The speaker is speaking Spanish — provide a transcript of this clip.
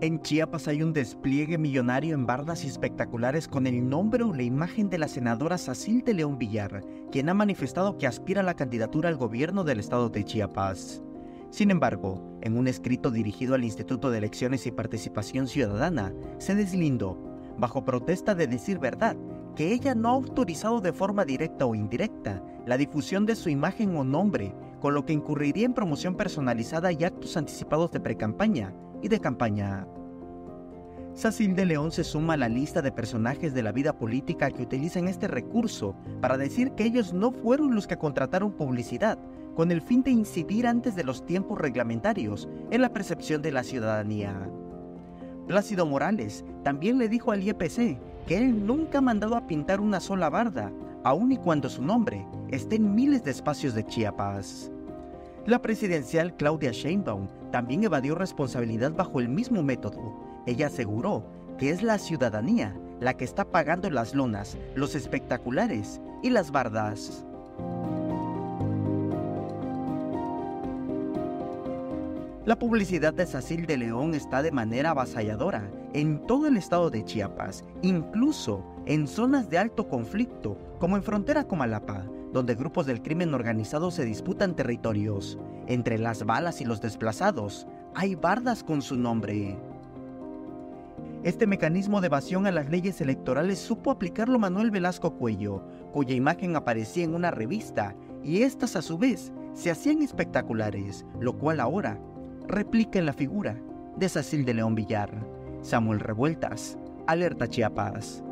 En Chiapas hay un despliegue millonario en bardas espectaculares con el nombre o la imagen de la senadora Sacil de León Villar, quien ha manifestado que aspira a la candidatura al gobierno del estado de Chiapas. Sin embargo, en un escrito dirigido al Instituto de Elecciones y Participación Ciudadana, se deslindó, bajo protesta de decir verdad, que ella no ha autorizado de forma directa o indirecta la difusión de su imagen o nombre, con lo que incurriría en promoción personalizada y actos anticipados de precampaña y de campaña. Sacil de León se suma a la lista de personajes de la vida política que utilizan este recurso para decir que ellos no fueron los que contrataron publicidad con el fin de incidir antes de los tiempos reglamentarios en la percepción de la ciudadanía. Plácido Morales también le dijo al IEPC que él nunca ha mandado a pintar una sola barda, aun y cuando su nombre esté en miles de espacios de Chiapas. La presidencial Claudia Sheinbaum también evadió responsabilidad bajo el mismo método. Ella aseguró que es la ciudadanía la que está pagando las lonas, los espectaculares y las bardas. La publicidad de Sacil de León está de manera avasalladora en todo el estado de Chiapas, incluso en zonas de alto conflicto, como en frontera con Malapa, donde grupos del crimen organizado se disputan territorios. Entre las balas y los desplazados, hay bardas con su nombre. Este mecanismo de evasión a las leyes electorales supo aplicarlo Manuel Velasco Cuello, cuya imagen aparecía en una revista, y estas a su vez se hacían espectaculares, lo cual ahora replica en la figura de Sacil de León Villar. Samuel Revueltas, Alerta Chiapas.